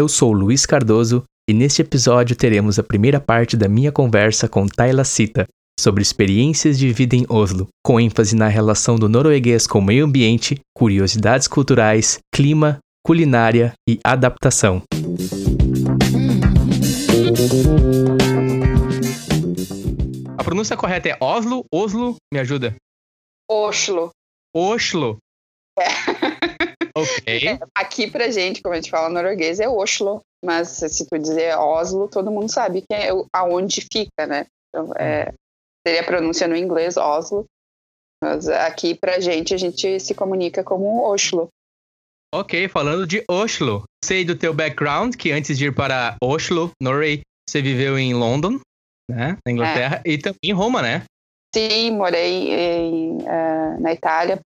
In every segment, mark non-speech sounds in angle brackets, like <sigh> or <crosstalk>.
Eu sou Luiz Cardoso e neste episódio teremos a primeira parte da minha conversa com Tayla Cita sobre experiências de vida em Oslo, com ênfase na relação do norueguês com o meio ambiente, curiosidades culturais, clima, culinária e adaptação. A pronúncia correta é Oslo, Oslo, me ajuda. Oslo. Oslo. É. Ok. É, aqui pra gente, como a gente fala norueguês, é Oslo. Mas se tu dizer Oslo, todo mundo sabe que é aonde fica, né? Então, é, seria a pronúncia no inglês, Oslo. Mas aqui pra gente, a gente se comunica como Oslo. Ok, falando de Oslo. Sei do teu background, que antes de ir para Oslo, Norway, você viveu em London, né? Na Inglaterra, é. e também em Roma, né? Sim, morei em, uh, na Itália.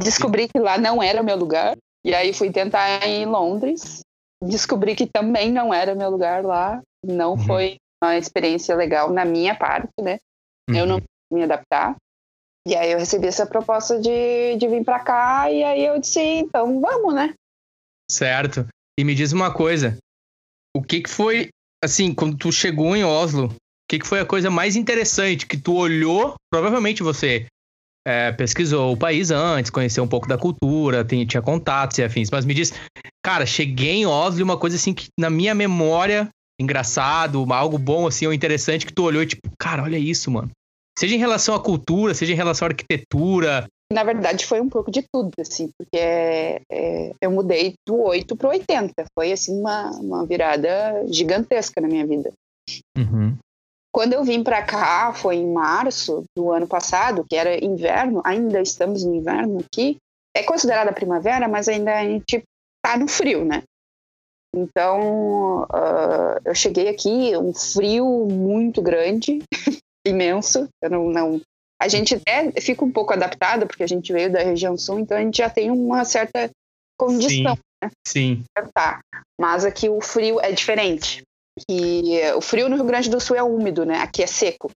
Descobri que lá não era o meu lugar. E aí fui tentar em Londres. Descobri que também não era meu lugar lá. Não uhum. foi uma experiência legal na minha parte, né? Uhum. Eu não uhum. me adaptar. E aí eu recebi essa proposta de, de vir para cá e aí eu disse, então vamos, né? Certo. E me diz uma coisa. O que que foi, assim, quando tu chegou em Oslo, o que que foi a coisa mais interessante que tu olhou? Provavelmente você é, pesquisou o país antes, conheceu um pouco da cultura, tem, tinha contatos e afins. Mas me diz, cara, cheguei em Oslo e uma coisa assim que na minha memória, engraçado, algo bom assim, ou interessante que tu olhou e tipo, cara, olha isso, mano. Seja em relação à cultura, seja em relação à arquitetura. Na verdade, foi um pouco de tudo, assim, porque é, é, eu mudei do 8 para 80. Foi, assim, uma, uma virada gigantesca na minha vida. Uhum. Quando eu vim para cá, foi em março do ano passado, que era inverno, ainda estamos no inverno aqui. É considerada primavera, mas ainda a gente tá no frio, né? Então, uh, eu cheguei aqui, um frio muito grande, <laughs> imenso. Eu não, não, a gente até fica um pouco adaptada, porque a gente veio da região sul, então a gente já tem uma certa condição. Sim. Né? Sim. Tá. Mas aqui o frio é diferente que o frio no Rio Grande do Sul é úmido, né? Aqui é seco.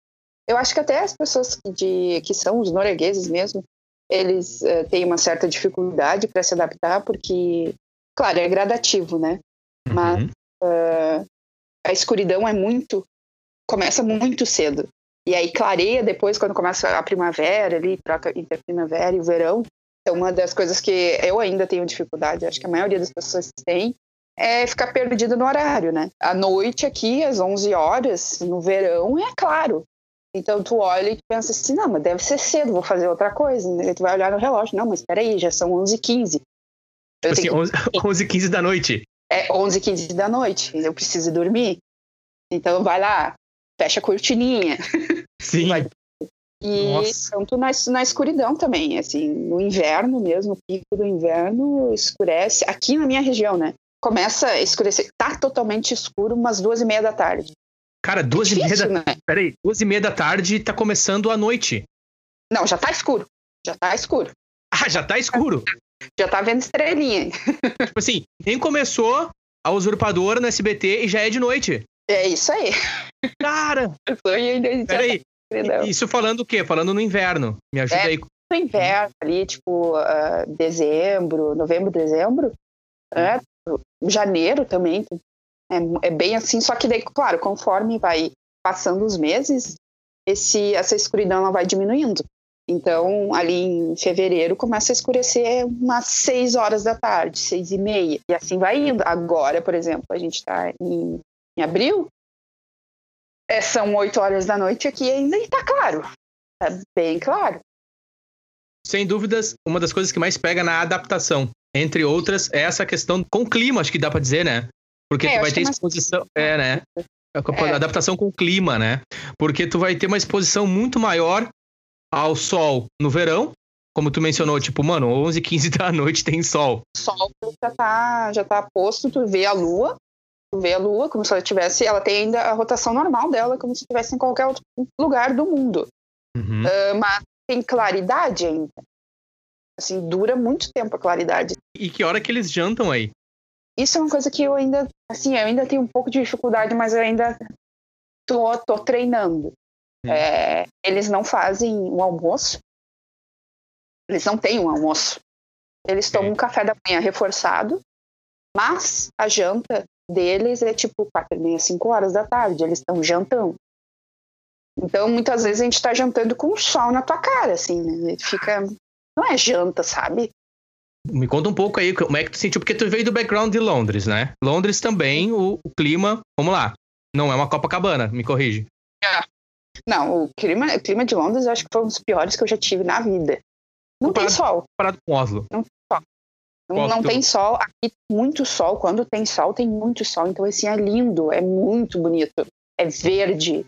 Eu acho que até as pessoas de, que são os noruegueses mesmo, eles uh, têm uma certa dificuldade para se adaptar, porque, claro, é gradativo, né? Uhum. Mas uh, a escuridão é muito. começa muito cedo. E aí clareia depois, quando começa a primavera, ali, troca entre a primavera e o verão. É uma das coisas que eu ainda tenho dificuldade, acho que a maioria das pessoas tem, é ficar perdido no horário, né? À noite aqui, às 11 horas, no verão, é claro. Então tu olha e pensa assim, não, mas deve ser cedo, vou fazer outra coisa. Né? Tu vai olhar no relógio, não, mas espera já são 11h15. Tipo assim, 11, que... 11 15 da noite. É 11 15 da noite, eu preciso dormir. Então vai lá, fecha a cortininha. Sim. Vai... E Nossa. tanto na, na escuridão também, assim, no inverno mesmo, pico do inverno, escurece. Aqui na minha região, né? Começa a escurecer. Tá totalmente escuro umas duas e meia da tarde. Cara, duas é difícil, e meia da... Né? Peraí, duas e meia da tarde tá começando a noite. Não, já tá escuro. Já tá escuro. <laughs> Ah, já tá escuro? Já tá vendo estrelinha. <laughs> tipo assim, nem começou a usurpadora no SBT e já é de noite. É isso aí. Cara! Peraí, tá isso falando o quê? Falando no inverno. Me ajuda é, aí. No inverno, ali, tipo, uh, dezembro, novembro, dezembro. É, janeiro também. É, é bem assim, só que daí, claro, conforme vai passando os meses, esse, essa escuridão ela vai diminuindo. Então, ali em fevereiro, começa a escurecer umas 6 horas da tarde, seis e meia. E assim vai indo. Agora, por exemplo, a gente está em, em, abril, é, são 8 horas da noite aqui ainda e está claro. É bem claro. Sem dúvidas, uma das coisas que mais pega na adaptação entre outras, é essa questão com o clima, acho que dá para dizer, né? Porque é, tu vai ter exposição. É, né? É. Adaptação com o clima, né? Porque tu vai ter uma exposição muito maior ao sol no verão, como tu mencionou, tipo, mano, 11, 15 <laughs> da noite tem sol. O sol já tá, já tá posto, tu vê a lua, tu vê a lua como se ela tivesse, ela tem ainda a rotação normal dela, como se estivesse em qualquer outro lugar do mundo. Uhum. Uh, mas tem claridade ainda. Assim, dura muito tempo a claridade. E que hora que eles jantam aí? Isso é uma coisa que eu ainda, assim, eu ainda tenho um pouco de dificuldade, mas eu ainda tô, tô treinando. É, eles não fazem um almoço. Eles não têm um almoço. Eles tomam um café da manhã reforçado, mas a janta deles é tipo quatro e meia, cinco horas da tarde, eles estão jantando. Então, muitas vezes a gente tá jantando com o sol na tua cara, assim, né? Fica. Não é janta, sabe? Me conta um pouco aí como é que tu sentiu, porque tu veio do background de Londres, né? Londres também, o, o clima, vamos lá, não é uma Copacabana, me corrige. É. Não, o clima, o clima de Londres eu acho que foi um dos piores que eu já tive na vida. Não comparado, tem sol. Comparado com Oslo. Não tem sol. Não, não tem sol. Aqui muito sol. Quando tem sol, tem muito sol. Então, assim, é lindo, é muito bonito. É verde,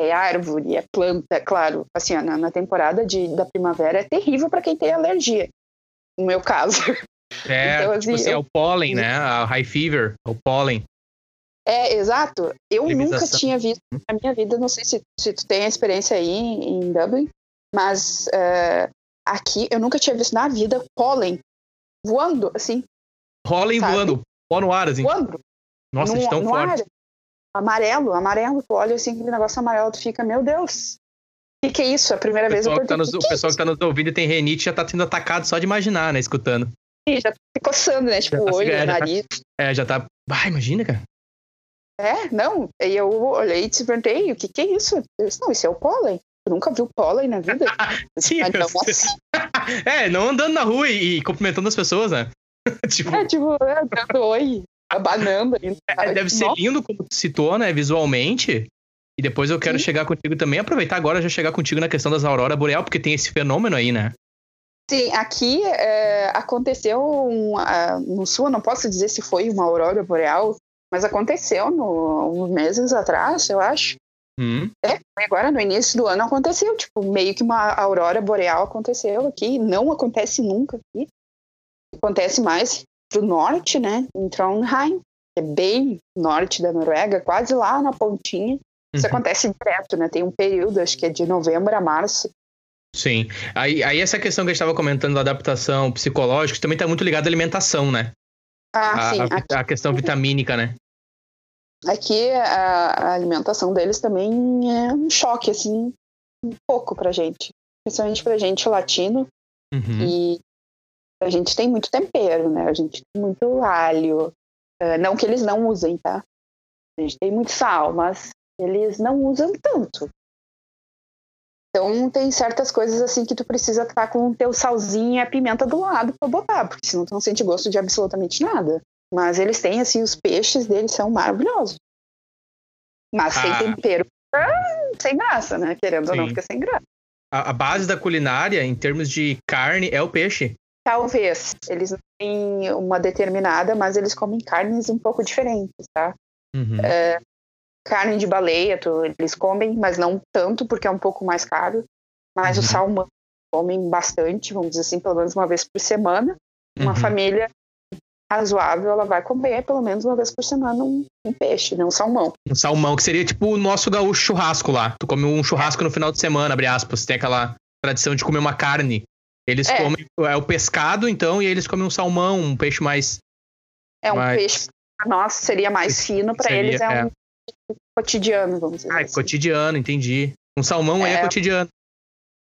é árvore, é planta, claro. Assim, na, na temporada de, da primavera é terrível para quem tem alergia. No meu caso. <laughs> É, então, assim, tipo assim, eu... é o pólen, né? A high fever, é o pólen. É, exato. Eu nunca tinha visto na minha vida, não sei se, se tu tem a experiência aí em Dublin, mas uh, aqui eu nunca tinha visto na vida pólen voando, assim. Pólen voando, pó no ar, assim. Voando. Nossa, no, tão forte. Amarelo, amarelo, tu olha assim, aquele negócio amarelo, tu fica, meu Deus, o que, que, é isso? É a primeira vez eu tá nos, O pessoal que, é tá nos ouvindo e tem renite já tá sendo atacado só de imaginar, né? Escutando. Sim, já tá se coçando, né? Tipo, tá, olho, é, nariz. Tá, é, já tá. Ah, imagina, cara. É, não. E eu olhei e te perguntei, o que, que é isso? Eu disse, não, isso é o pólen. Tu nunca viu pólen na vida? <laughs> Sim, assim. <laughs> é, não andando na rua e, e cumprimentando as pessoas, né? <laughs> tipo... É, tipo, é, dando oi abanando. É, deve ser lindo como tu citou, né, visualmente. E depois eu quero Sim. chegar contigo também, aproveitar agora já chegar contigo na questão das auroras boreal, porque tem esse fenômeno aí, né? Sim, aqui é, aconteceu um, uh, no sul, não posso dizer se foi uma aurora boreal, mas aconteceu no, uns meses atrás, eu acho. Hum. É, agora no início do ano aconteceu, tipo, meio que uma aurora boreal aconteceu aqui, não acontece nunca aqui. Acontece mais pro norte, né, em Trondheim, que é bem norte da Noruega, quase lá na pontinha. Isso uhum. acontece direto, né? Tem um período, acho que é de novembro a março. Sim. Aí, aí essa questão que a gente estava comentando da adaptação psicológica também está muito ligada à alimentação, né? Ah, a, sim. A, a, questão vitamínica, né? Aqui a, a, alimentação deles também é um choque, assim, um pouco pra gente. Principalmente pra gente latino. Uhum. E a gente tem muito tempero, né? A gente tem muito alho. Uh, não que eles não usem, tá? A gente tem muito sal, mas eles não usam tanto. Então tem certas coisas assim que tu precisa estar com o teu salzinho e a pimenta do lado para botar, porque senão tu não sente gosto de absolutamente nada. Mas eles têm assim, os peixes deles são maravilhosos. Mas sem ah. tempero, sem graça, né? Querendo Sim. ou não, fica sem graça. A, a base da culinária, em termos de carne, é o peixe. Talvez. Eles não têm uma determinada, mas eles comem carnes um pouco diferentes, tá? Uhum. É, carne de baleia, tu, eles comem, mas não tanto, porque é um pouco mais caro. Mas uhum. o salmão comem bastante, vamos dizer assim, pelo menos uma vez por semana. Uma uhum. família razoável, ela vai comer pelo menos uma vez por semana um, um, peixe, né? Um salmão. Um salmão, que seria tipo o nosso gaúcho churrasco lá. Tu come um churrasco no final de semana, abre aspas. Tem aquela tradição de comer uma carne eles é. comem é o pescado, então, e eles comem um salmão, um peixe mais. É um mais... peixe nós seria mais fino, para eles é, é, um cotidiano, vamos dizer. Ah, assim. cotidiano, entendi. Um salmão é, é cotidiano.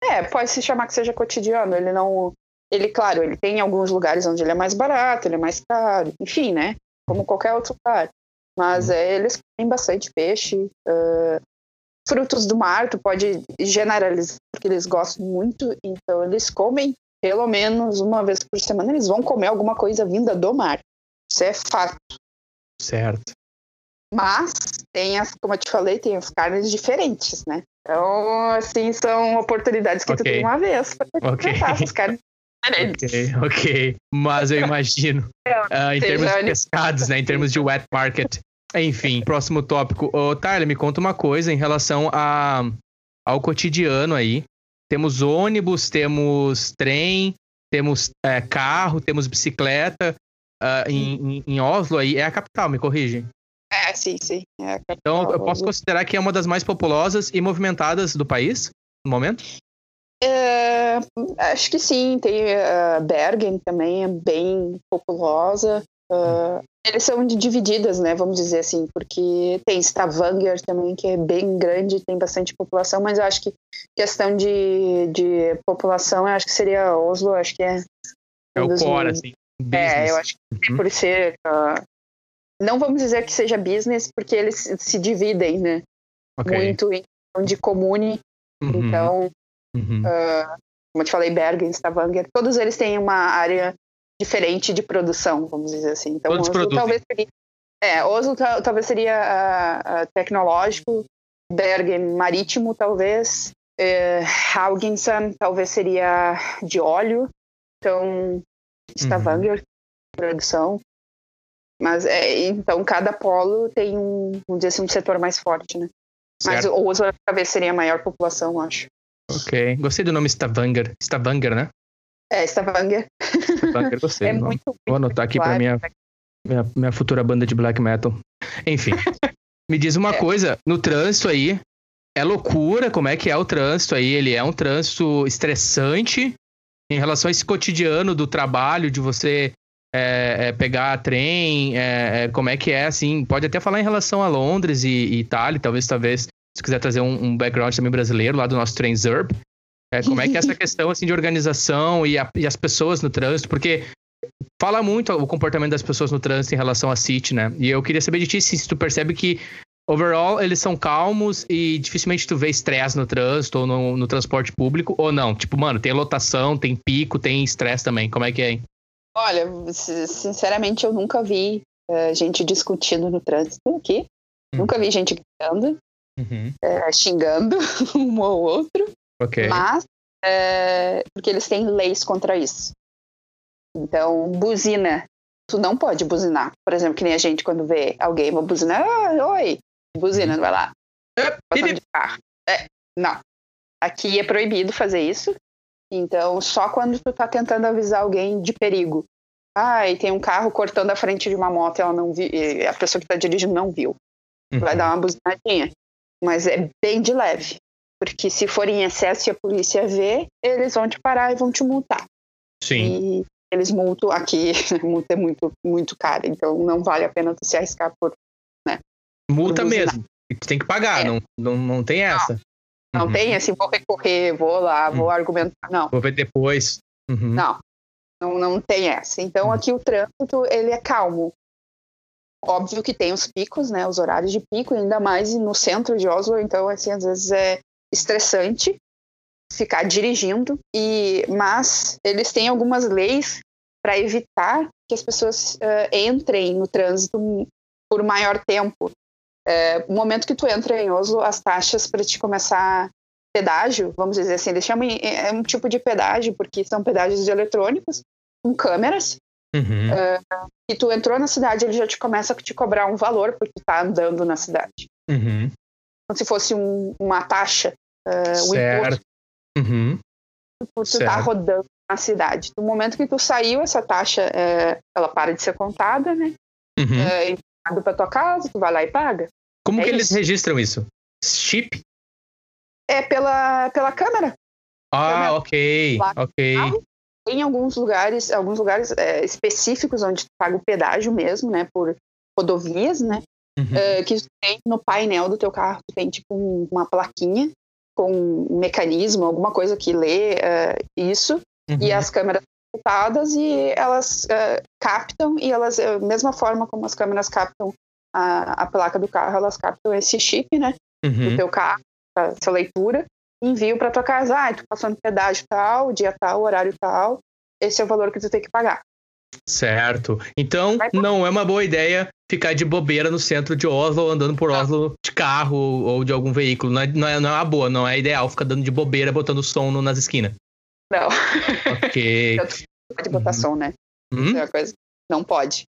É, pode se chamar que seja cotidiano. Ele não. Ele, claro, ele tem alguns lugares onde ele é mais barato, ele é mais caro, enfim, né? Como qualquer outro lugar. Mas uhum. é, eles comem bastante peixe. Uh, frutos do mar, tu pode generalizar, porque eles gostam muito, então eles comem pelo menos uma vez por semana, eles vão comer alguma coisa vinda do mar. Isso é fato. Certo. Mas tem as, como eu te falei, tem as carnes diferentes, né? Então, assim, são oportunidades que okay. tu tem uma vez para okay. essas carnes Ok, ok. Mas eu imagino, uh, <laughs> em termos de pescados, né? Em termos de wet market, enfim, próximo tópico. Ô, Tyler, me conta uma coisa em relação a, ao cotidiano aí. Temos ônibus, temos trem, temos é, carro, temos bicicleta. Uh, em, em, Oslo aí é a capital, me corrige. É, sim, sim. É então eu posso considerar que é uma das mais populosas e movimentadas do país no momento? É, acho que sim. Tem uh, Bergen também, é bem populosa. Uh, eles são divididas, né? Vamos dizer assim, porque tem Stavanger também, que é bem grande, tem bastante população, mas eu acho que questão de, de população, eu acho que seria Oslo, acho que é. É o core, assim. É, eu acho que uhum. por ser uh, não vamos dizer que seja business, porque eles se dividem, né? Okay. Muito em de comune. Uhum. Então, uhum. Uh, como eu te falei, Bergen, Stavanger, todos eles têm uma área diferente de produção, vamos dizer assim. Então, todos Oslo talvez seria, é, Oslo talvez seria uh, uh, tecnológico, Bergen marítimo, talvez, uh, Haugensen talvez seria de óleo, então Stavanger, uhum. produção. Mas é, então cada polo tem um, vamos dizer assim, um setor mais forte, né? Certo. Mas o Oslo talvez seria a maior população, acho. Ok. Gostei do nome Stavanger. Stavanger, né? É, Stavanger. Stavanger, gostei. é muito, <laughs> muito Vou anotar aqui para minha, minha, minha futura banda de black metal. Enfim. <laughs> Me diz uma é. coisa, no trânsito aí, é loucura como é que é o trânsito aí? Ele é um trânsito estressante em relação a esse cotidiano do trabalho, de você é, é, pegar trem, é, é, como é que é, assim, pode até falar em relação a Londres e, e Itália, talvez, talvez, se quiser trazer um, um, background também brasileiro lá do nosso trem ZERP, é, como é que é essa questão, assim, de organização e, a, e as pessoas no trânsito, porque fala muito o comportamento das pessoas no trânsito em relação à City, né? E eu queria saber de ti se tu percebe que overall eles são calmos e dificilmente tu vê estresse no trânsito ou no, no, transporte público ou não. Tipo, mano, tem lotação, tem pico, tem estresse também. Como é que é? Hein? Olha, sinceramente eu nunca vi uh, gente discutindo no trânsito aqui. Hum. Nunca vi gente gritando, uhum. uh, xingando <laughs> um ou outro. Ok. Mas uh, porque eles têm leis contra isso. Então, buzina. Tu não pode buzinar. Por exemplo, que nem a gente quando vê alguém uma buzina, ah, oi, buzina, vai lá. de carro. É, não. Aqui é proibido fazer isso. Então, só quando tu tá tentando avisar alguém de perigo. Ah, e tem um carro cortando a frente de uma moto e ela não viu, a pessoa que tá dirigindo não viu. Uhum. Vai dar uma buzinadinha. Mas é bem de leve. Porque se for em excesso e a polícia ver, eles vão te parar e vão te multar. Sim. E eles multam aqui, <laughs> multa é muito, muito cara, então não vale a pena tu se arriscar por. Né, multa por mesmo. Tu tem que pagar, é. não, não, não tem essa. Não, uhum. tem assim, vou recorrer, vou lá, vou uhum. argumentar. Não. Vou ver depois. Uhum. Não, não, não tem essa. Então uhum. aqui o trânsito ele é calmo. Óbvio que tem os picos, né? Os horários de pico, ainda mais no centro de Oslo, então assim às vezes é estressante ficar dirigindo e mas eles têm algumas leis para evitar que as pessoas uh, entrem no trânsito por maior tempo. Uh, no momento que tu entra em Oslo, as taxas para te começar pedágio, vamos dizer assim, eles chamam é um tipo de pedágio porque são pedágios eletrônicos com câmeras. Uhum. Uh, e tu entrou na cidade, ele já te começa a te cobrar um valor porque tu tá andando na cidade. Uhum. Como se fosse um, uma taxa, uh, um imposto. Uhum. Por tu tá rodando na cidade. No momento que tu saiu, essa taxa é, ela para de ser contada, né? Uhum. É, para tua casa, tu vai lá e paga. Como é que isso. eles registram isso? Chip? É pela, pela câmera. Ah, câmera. ok, ok. Em alguns lugares, alguns lugares é, específicos onde tu paga o pedágio mesmo, né? Por rodovias, né? Uhum. É, que tem no painel do teu carro, tu tem tipo um, uma plaquinha com um mecanismo, alguma coisa que lê uh, isso, uhum. e as câmeras conectadas e elas uh, captam e elas, uh, mesma forma como as câmeras captam a, a placa do carro, elas captam esse chip, né, uhum. do teu carro, essa leitura, e enviam para tua casa, ah, tu passou no pedágio tal, dia tal, horário tal, esse é o valor que tu tem que pagar. Certo. Então, não é uma boa ideia ficar de bobeira no centro de Oslo, andando por Oslo de carro ou de algum veículo. Não é, não é, não é uma boa, não é ideal ficar dando de bobeira, botando som nas esquinas. Não. Ok. <laughs> Pode botar uhum. som, né? Hum? É coisa. Não pode.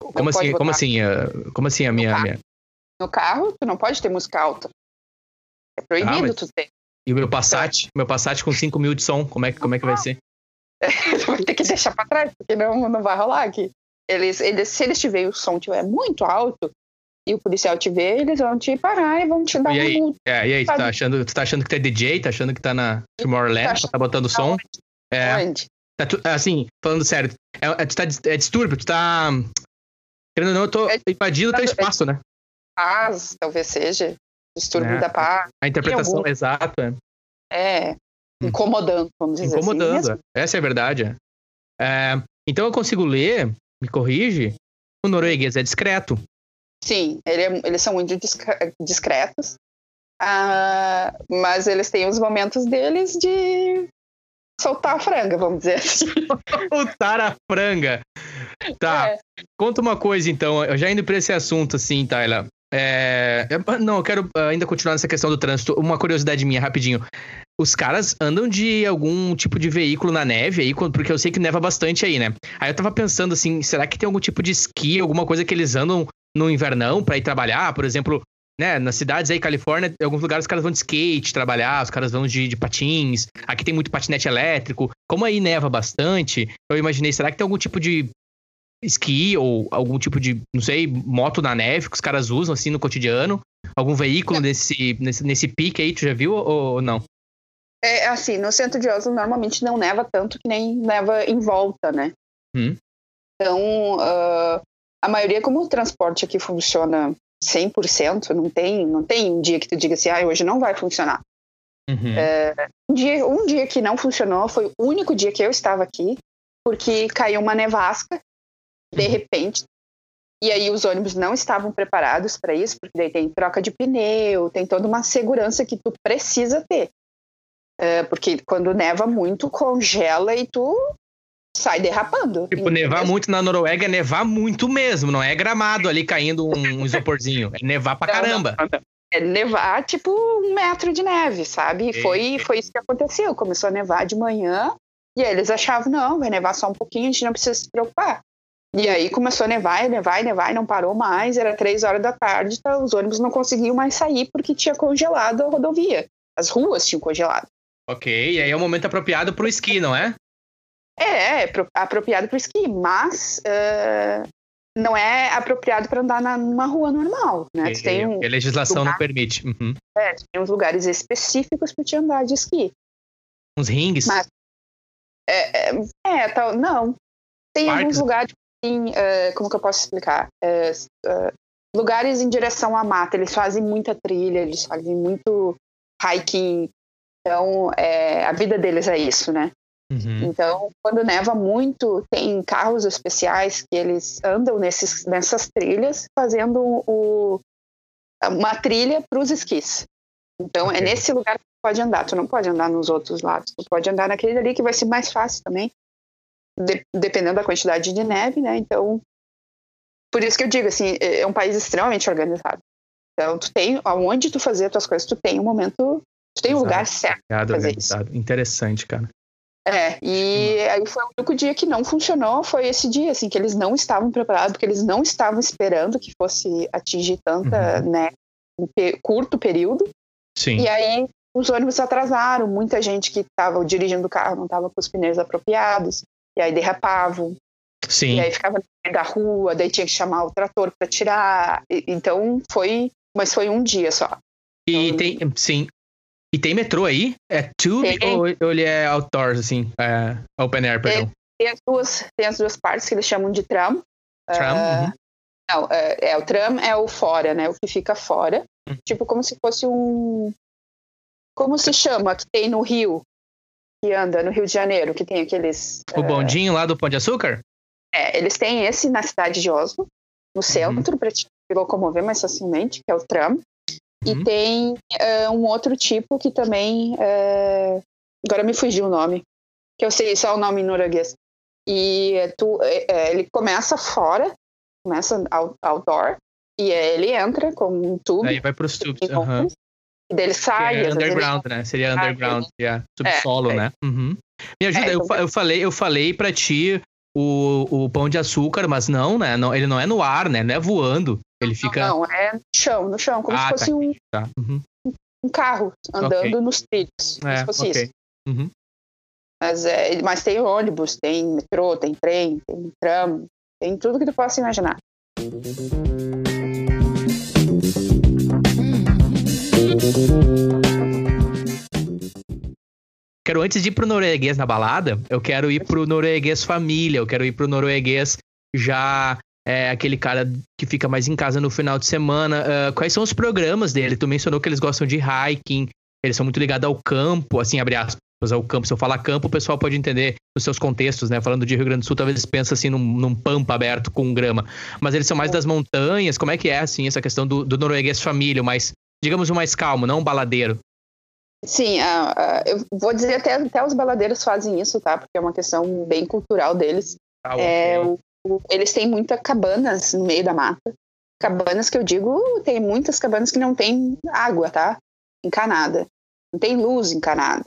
Como assim? Como assim? Uh, como assim a minha, no minha. No carro, tu não pode ter música alta. É proibido ah, mas... tu ter. E o meu Passat? Meu Passat com 5 mil de som, como é, como é que vai ser? <laughs> vai ter que deixar pra trás, porque não, não vai rolar aqui. Eles, eles, se eles te verem o som tiver muito alto e o policial te ver, eles vão te parar e vão te dar e aí, multa. É, e aí, tu tá, achando, tu tá achando que é DJ? Tá achando que tá na Tomorrowland, tá, tá botando som? Onde? É. Onde? Tá tu, assim, falando sério, é, é, tu tá, é distúrbio, tu tá. Querendo ou não, eu tô é, invadindo o teu espaço, né? Paz, talvez seja. Distúrbio é, da paz. A interpretação, algum... exato. É. é. Incomodando, vamos dizer assim. Incomodando, assim, essa é a verdade. É, então eu consigo ler, me corrige, o norueguês é discreto. Sim, ele é, eles são muito discretos. Uh, mas eles têm os momentos deles de soltar a franga, vamos dizer assim. <laughs> soltar a franga. Tá. É. Conta uma coisa, então, já indo para esse assunto, assim, Tyler. É... Não, eu quero ainda continuar nessa questão do trânsito. Uma curiosidade minha, rapidinho. Os caras andam de algum tipo de veículo na neve aí, porque eu sei que neva bastante aí, né? Aí eu tava pensando assim, será que tem algum tipo de esqui, alguma coisa que eles andam no invernão para ir trabalhar? Por exemplo, né, nas cidades aí, Califórnia, em alguns lugares os caras vão de skate trabalhar, os caras vão de, de, patins. Aqui tem muito patinete elétrico. Como aí neva bastante, eu imaginei, será que tem algum tipo de esqui ou algum tipo de, não sei, moto na neve que os caras usam assim no cotidiano? Algum veículo nesse, nesse, nesse pique aí, tu já viu ou, ou não? É assim, no centro de Oslo normalmente não neva tanto que nem neva em volta, né? Hum. Então, uh, a maioria, como o transporte aqui funciona 100%, não tem, não tem um dia que tu diga assim, ah, hoje não vai funcionar. Uhum. É, um, dia, um dia que não funcionou foi o único dia que eu estava aqui, porque caiu uma nevasca, de repente, e aí os ônibus não estavam preparados para isso, porque daí tem troca de pneu, tem toda uma segurança que tu precisa ter. É, porque quando neva muito, congela e tu sai derrapando. Tipo, nevar mesmo. muito na Noruega é nevar muito mesmo, não é gramado ali caindo um isoporzinho. É nevar pra não, caramba. Não, não. É nevar tipo um metro de neve, sabe? E foi, foi isso que aconteceu. Começou a nevar de manhã e aí eles achavam, não, vai nevar só um pouquinho, a gente não precisa se preocupar. E aí começou a nevar, e nevar, e nevar, e não parou mais. Era três horas da tarde, tá, os ônibus não conseguiam mais sair porque tinha congelado a rodovia. As ruas tinham congelado. Ok, e aí é o momento apropriado para o esqui, não é? É, é apropriado para o esqui, mas uh, não é apropriado para andar na, numa rua normal, né? Okay, tem um a legislação lugar, não permite. Uhum. É, tem uns lugares específicos para te andar de esqui. Uns rings? Mas, é, é, é tal, não. Tem Parques. alguns lugares, assim, uh, como que eu posso explicar? Uh, lugares em direção à mata, eles fazem muita trilha, eles fazem muito hiking, então é, a vida deles é isso, né? Uhum. Então, quando neva muito, tem carros especiais que eles andam nesses, nessas trilhas, fazendo o, uma trilha para os esquis. Então, é okay. é nesse lugar que tu pode andar. Tu não pode andar nos outros lados. Tu pode andar naquele ali que vai ser mais fácil também, de, dependendo da quantidade de neve, né? Então, por isso que eu digo assim, é, é um país extremamente organizado. Então, tu tem aonde tu fazer as tuas coisas, tu tem um momento, tu tem um lugar certo para fazer isso. Interessante, cara. É, e aí foi o único dia que não funcionou, foi esse dia, assim, que eles não estavam preparados, porque eles não estavam esperando que fosse atingir tanta, uhum. né, um curto período. Sim. E aí os ônibus atrasaram, muita gente que estava dirigindo o carro não estava com os pneus apropriados, e aí derrapavam. Sim. E aí ficava no meio da rua, daí tinha que chamar o trator para tirar. E, então foi, mas foi um dia só. E então, tem, sim, e tem metrô aí? É tube ou, ou, ele é outdoors, assim? É open air, perdão? Tem, as duas, tem as duas partes que eles chamam de tram. Tram? Uh, uhum. Não, é, é, o tram é o fora, né? O que fica fora. Uhum. Tipo, como se fosse um... Como se chama que tem no Rio? Que anda no Rio de Janeiro, que tem aqueles... O uh, bondinho lá do Pão de Açúcar? É, eles têm esse na cidade de Oslo, no uhum. centro, uhum. para te locomover mais facilmente, que é o tram. Uhum. E tem uh, um outro tipo que também. Uh, agora me fugiu o nome. Que eu sei só o nome em norueguês. E tu, é, ele começa fora, começa outdoor, e ele entra com um tubo. Aí vai para os tubos. Uhum. E dele sai. É underground, né? Seria underground, yeah. subsolo, é, né? Uhum. Me ajuda, é, eu, eu falei, eu falei para ti o, o pão de açúcar, mas não, né? Não, ele não é no ar, né? Não é voando. Ele fica. Não, é no chão, no chão, como ah, se fosse tá. um, tá. Uhum. um carro andando okay. nos trilhos. É, se fosse okay. isso. Uhum. Mas, é, mas tem ônibus, tem metrô, tem trem, tem tram, tem tudo que tu possa imaginar. Quero antes de ir pro norueguês na balada, eu quero ir pro norueguês família, eu quero ir pro norueguês já é aquele cara que fica mais em casa no final de semana. Uh, quais são os programas dele? Tu mencionou que eles gostam de hiking, eles são muito ligados ao campo, assim, abre aspas, ao campo. Se eu falar campo, o pessoal pode entender os seus contextos, né? Falando de Rio Grande do Sul, talvez pensa assim num, num pampa aberto com grama. Mas eles são mais das montanhas. Como é que é, assim, essa questão do, do norueguês família, mais, digamos, o mais calmo, não um baladeiro? Sim, uh, uh, eu vou dizer até, até os baladeiros fazem isso, tá? Porque é uma questão bem cultural deles. Ah, é, o, o, eles têm muitas cabanas no meio da mata. Cabanas que eu digo, tem muitas cabanas que não tem água, tá? Encanada. Não tem luz encanada.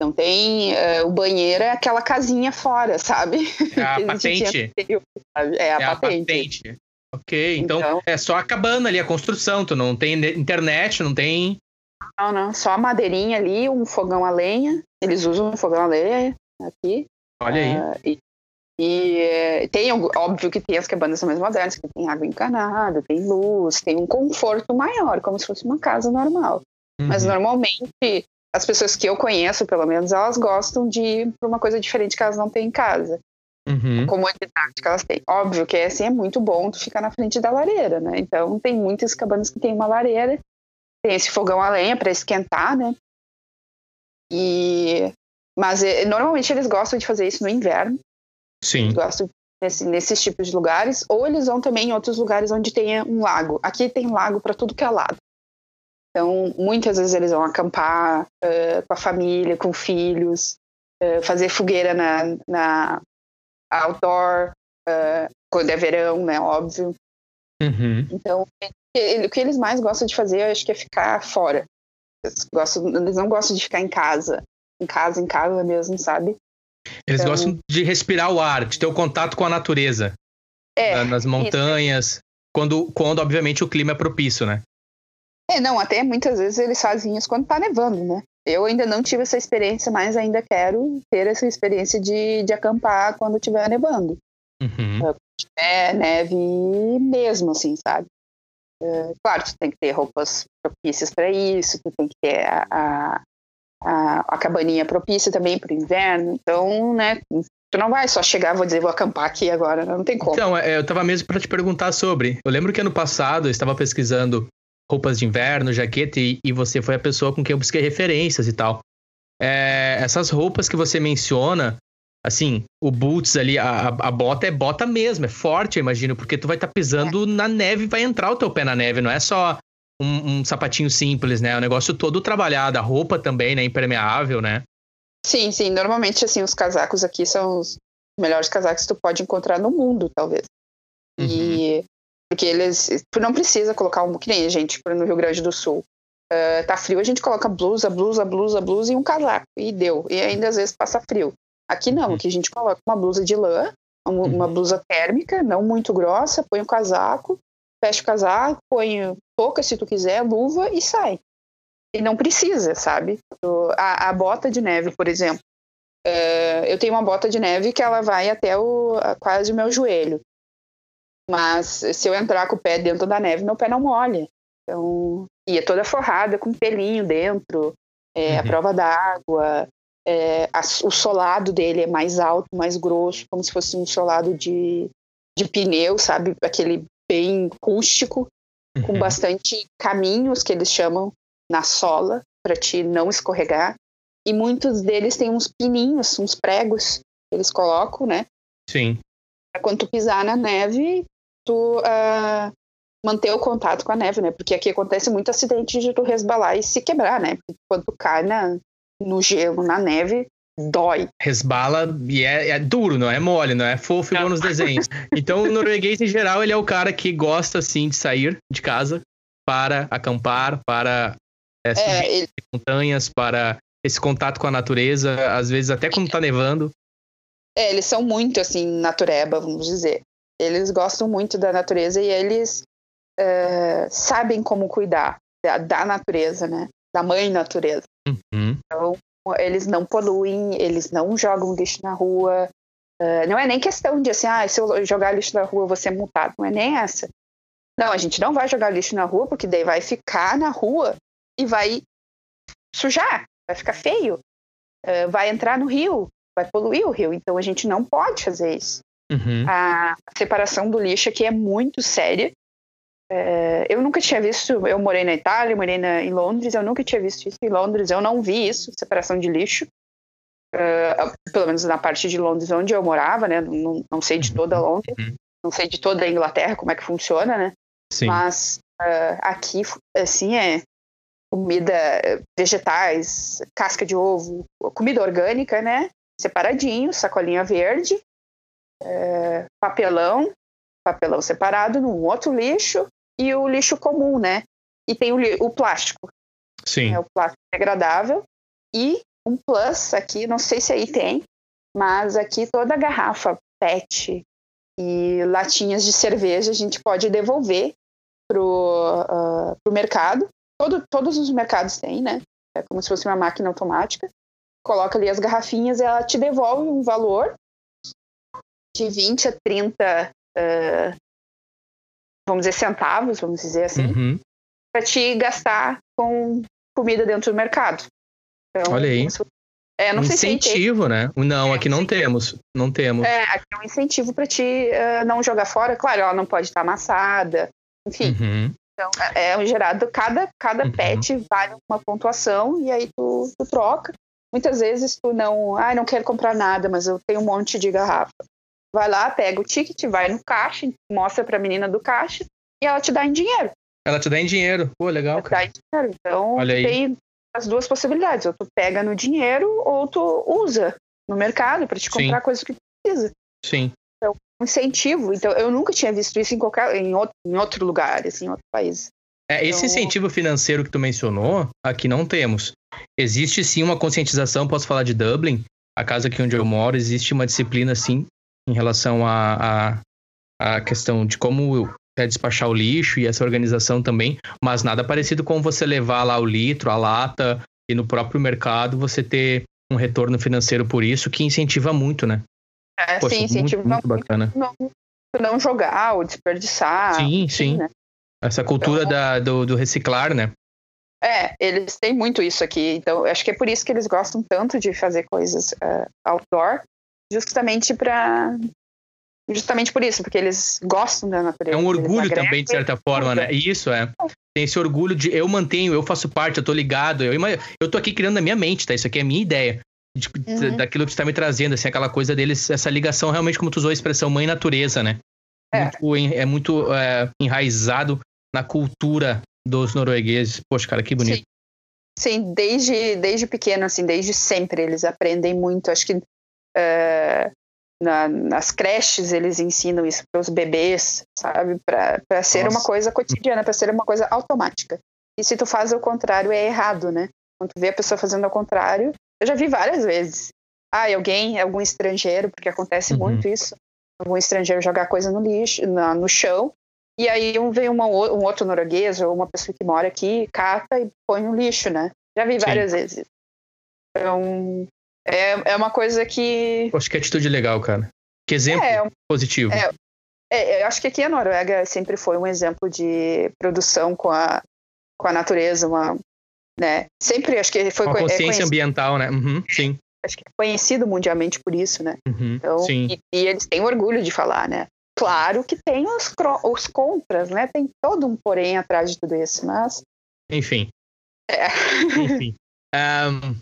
Não tem. Uh, o banheiro é aquela casinha fora, sabe? É a <laughs> patente. é a, é patente. a patente. Ok, então, então, é só a cabana ali, a construção. Tu não tem internet, não tem. Não, não. Só a madeirinha ali, um fogão a lenha. Eles usam um fogão a lenha aqui. Olha aí. Uh, e, e eh, tem, óbvio que tem as cabanas mais modernas, que tem água encanada, tem luz, tem um conforto maior, como se fosse uma casa normal. Uhum. Mas normalmente as pessoas que eu conheço, pelo menos, elas gostam de ir para uma coisa diferente que elas não têm em casa. Uhum. Comodidade que elas têm. Óbvio que assim é muito bom tu ficar na frente da lareira, né? Então tem muitas cabanas que tem uma lareira, tem esse fogão a lenha para esquentar, né? E mas eh, normalmente eles gostam de fazer isso no inverno. Sim. Eles gostam nesse, nesses tipos de lugares, ou eles vão também em outros lugares onde tenha um lago. Aqui tem lago para tudo que é lado. Então, muitas vezes eles vão acampar uh, com a família, com filhos, uh, fazer fogueira na, na outdoor, uh, quando é verão, né? Óbvio. Uhum. Então, ele, o que eles mais gostam de fazer, eu acho que é ficar fora. Eles, gostam, eles não gostam de ficar em casa. Em casa, em casa mesmo, sabe? Eles então, gostam de respirar o ar, de ter o contato com a natureza. É, nas montanhas. Isso. Quando, quando, obviamente, o clima é propício, né? É, não, até muitas vezes eles fazem isso quando tá nevando, né? Eu ainda não tive essa experiência, mas ainda quero ter essa experiência de, de acampar quando tiver nevando. Uhum. Tiver neve mesmo, assim, sabe? É, claro, tu tem que ter roupas propícias para isso, tu tem que ter a, a, a, a cabaninha propícia também para o inverno. Então, né, tu não vai só chegar, vou dizer, vou acampar aqui agora, não tem como. Então, é, eu tava mesmo para te perguntar sobre. Eu lembro que ano passado eu estava pesquisando roupas de inverno, jaqueta, e, e você foi a pessoa com quem eu busquei referências e tal. É, essas roupas que você menciona, assim, o boots ali, a, a bota é bota mesmo, é forte, eu imagino, porque tu vai estar tá pisando é. na neve, vai entrar o teu pé na neve, não é só um, um, sapatinho simples, né? É um negócio todo trabalhado, a roupa também, né? Impermeável, né? Sim, sim. Normalmente, assim, os casacos aqui são os melhores casacos que tu pode encontrar no mundo, talvez. Uhum. E porque eles. Tu não precisa colocar um. Que nem a gente, no Rio Grande do Sul. Uh, tá frio, a gente coloca blusa, blusa, blusa, blusa e um casaco. E deu. E ainda às vezes passa frio. Aqui não, uhum. aqui a gente coloca uma blusa de lã, uma, uma uhum. blusa térmica, não muito grossa, põe o um casaco, fecha o casaco, põe touca se tu quiser, luva e sai. E não precisa, sabe? A, a bota de neve, por exemplo. Uh, eu tenho uma bota de neve que ela vai até o, quase o meu joelho. Mas se eu entrar com o pé dentro da neve, meu pé não molha. Então, e é toda forrada com pelinho dentro, é, uhum. a prova d'água, é, o solado dele é mais alto, mais grosso, como se fosse um solado de, de pneu, sabe? Aquele bem rústico, uhum. com bastante caminhos que eles chamam na sola, para te não escorregar. E muitos deles têm uns pininhos, uns pregos que eles colocam, né? Sim. Pra quando tu pisar na neve, tu uh, manter o contato com a neve, né? Porque aqui acontece muito acidente de tu resbalar e se quebrar, né? Porque quando tu cai na, no gelo, na neve, dói. Resbala e é, é, duro, não é mole, não é fofo igual nos desenhos. <laughs> Então, o norueguês, em geral, ele é o cara que gosta, assim, de sair de casa para acampar, para é, subir é, ele... montanhas, para esse contato com a natureza, às vezes até quando tá nevando. É, eles são muito, assim, natureba, vamos dizer. Eles gostam muito da natureza e eles uh, sabem como cuidar da, da, natureza, né? Da mãe natureza. Uhum. Então, eles não poluem, eles não jogam lixo na rua. Uh, não é nem questão de assim, ah, se eu jogar lixo na rua, vou ser multado. Não é nem essa. Não, a gente não vai jogar lixo na rua, porque daí vai ficar na rua e vai sujar, vai ficar feio. Uh, vai entrar no rio, vai poluir o rio. Então a gente não pode fazer isso. Uhum. A separação do lixo aqui é muito séria. É, eu nunca tinha visto, eu morei na Itália, morei na, em Londres, eu nunca tinha visto isso em Londres, eu não vi isso, separação de lixo. uh, pelo menos na parte de Londres onde eu morava, né? Não, não sei de toda Uhum. Londres, não sei de toda a Inglaterra como é que funciona, né? Sim. Mas uh, aqui, assim, é comida, vegetais, casca de ovo, comida orgânica, né? Separadinho, sacolinha verde, é, papelão, papelão separado num outro lixo e o lixo comum, né? E tem o, o plástico, Sim. é o plástico degradável e um plus aqui, não sei se aí tem, mas aqui toda garrafa PET e latinhas de cerveja a gente pode devolver pro, uh, pro mercado. Todo, todos os mercados têm, né? É como se fosse uma máquina automática. Coloca ali as garrafinhas e ela te devolve um valor de 20 a 30, uh, vamos dizer, centavos, vamos dizer assim, Uhum. para te gastar com comida dentro do mercado. Então, Olha aí. se- É, um tem- incentivo, né? Não, É, aqui não sim. temos. Não temos. É, aqui é um incentivo para te uh, não jogar fora. Claro, ela não pode estar amassada. Enfim, Uhum. então é um gerado. Cada, cada Uhum. pet vale uma pontuação e aí tu, tu troca. Muitas vezes tu não. Ah, não quero comprar nada, mas eu tenho um monte de garrafa. Vai lá, pega o ticket, vai no caixa, mostra para a menina do caixa e ela te dá em dinheiro. Ela te dá em dinheiro. Pô, legal, Ela te cara. dá em dinheiro. Então Olha aí. tem as duas possibilidades. Ou tu pega no dinheiro ou tu usa no mercado para te Sim. comprar coisas que tu precisa. Sim. um incentivo. Então, eu nunca tinha visto isso em qualquer em outro, em outro lugar, assim, em outro país. É, esse Então- incentivo financeiro que tu mencionou, aqui não temos. Existe sim uma conscientização, posso falar de Dublin, a casa aqui onde eu moro, existe uma disciplina sim em relação à a, a, questão de como é despachar o lixo e essa organização também, mas nada parecido com você levar lá o litro, a lata e no próprio mercado você ter um retorno financeiro por isso que incentiva muito, né? É, Poxa, sim, muito, incentivo muito bacana. não, não jogar ou desperdiçar. Sim, sim. né? Essa cultura Então- da, do, do reciclar, né? É, eles têm muito isso aqui. Então, acho que é por isso que eles gostam tanto de fazer coisas eh, outdoor, justamente para justamente por isso, porque eles gostam da natureza. É um orgulho também, de certa forma, né? E Isso é. Tem esse orgulho de eu mantenho, eu faço parte, eu tô ligado. Eu, eu tô aqui criando na minha mente, tá? Isso aqui é a minha ideia. de- Uhum. Daquilo que você tá me trazendo, assim, aquela coisa deles, essa ligação realmente, como tu usou a expressão mãe natureza, né? É. Muito é muito é, enraizado na cultura dos noruegueses. Poxa, cara, que bonito. Sim, desde, desde pequeno, assim, desde sempre eles aprendem muito. Acho que eh, na- nas creches eles ensinam isso para os bebês, sabe? Para ser Nossa. uma coisa cotidiana, para ser uma coisa automática. E se tu faz o contrário, é errado, né? Quando tu vê a pessoa fazendo ao contrário, eu já vi várias vezes. Ah, alguém, algum estrangeiro, porque acontece Uhum. muito isso, algum estrangeiro jogar coisa no lixo, na- no chão, e aí um vem uma, um outro norueguês ou uma pessoa que mora aqui, cata e põe no lixo, né? Já vi Sim. várias vezes. Então, é, é uma coisa que. Poxa, que atitude legal, cara. Que exemplo É, positivo. é, é, eu acho que aqui a Noruega sempre foi um exemplo de produção com a, com a natureza, uma, né? Sempre acho que foi Uma co- é consciência conhecido, ambiental, né? Uhum, sim. acho que é conhecido mundialmente por isso, né? Uhum, Então, sim. e, e eles têm orgulho de falar, né? Claro que tem os, os contras, né? Tem todo um porém atrás de tudo isso, mas Enfim. É. Enfim. <laughs> Ahn,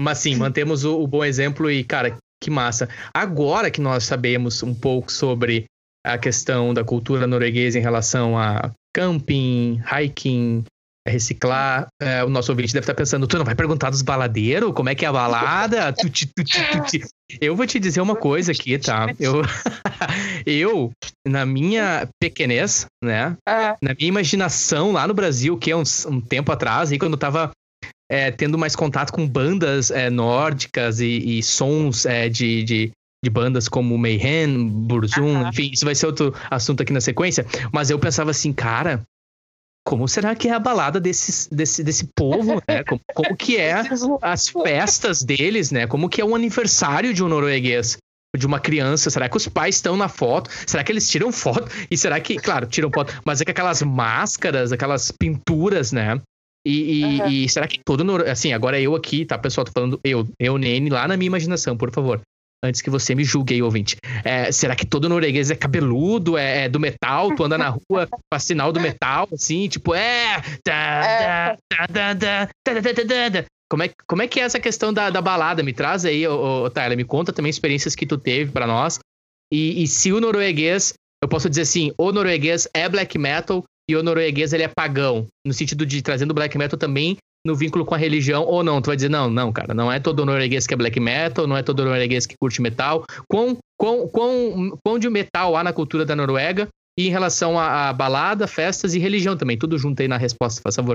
mas sim, mantemos o, o bom exemplo e, cara, que massa. Agora que nós sabemos um pouco sobre a questão da cultura norueguesa em relação a camping, hiking, reciclar, é, o nosso ouvinte deve estar pensando, tu não vai perguntar dos baladeiros? Como é que é a balada? Tuti, tuti, tuti. Eu vou te dizer uma coisa aqui, tá? Eu, <laughs> eu na minha pequenez, né? ah, na minha imaginação lá no Brasil, que é uns, um tempo atrás, aí quando eu tava é, tendo mais contato com bandas é, nórdicas e, e sons é, de, de, de bandas como Mayhem, Burzum, enfim, isso vai ser outro assunto aqui na sequência. Mas eu pensava assim, cara, como será que é a balada desses, desse, desse povo, né? <laughs> Como, como que é as festas deles, né? Como que é o aniversário de um norueguês? De uma criança, será que os pais estão na foto? Será que eles tiram foto? E será que, claro, tiram foto, mas é que aquelas máscaras, aquelas pinturas, né? E, e, uhum. e será que todo neurônio. Assim, agora eu aqui, tá, pessoal? Tô falando eu, eu, Nene, lá na minha imaginação, por favor. Antes que você me julgue aí, ouvinte. É, será que todo norueguês é cabeludo, é, é do metal? Tu anda na rua, <laughs> faz sinal do metal, assim, tipo, é. Como é, como é que é essa questão da, da balada? Me traz aí, ô, Tyler, me conta também experiências que tu teve para nós. E, e, se o norueguês, eu posso dizer assim, o norueguês é black metal e o norueguês ele é pagão, no sentido de trazendo black metal também no vínculo com a religião ou não. Tu vai dizer, não, não, cara, não é todo norueguês que é black metal, não é todo norueguês que curte metal. Quão, quão, quão, quão de metal há na cultura da Noruega e em relação a, balada, festas e religião também, tudo junto aí na resposta, por favor.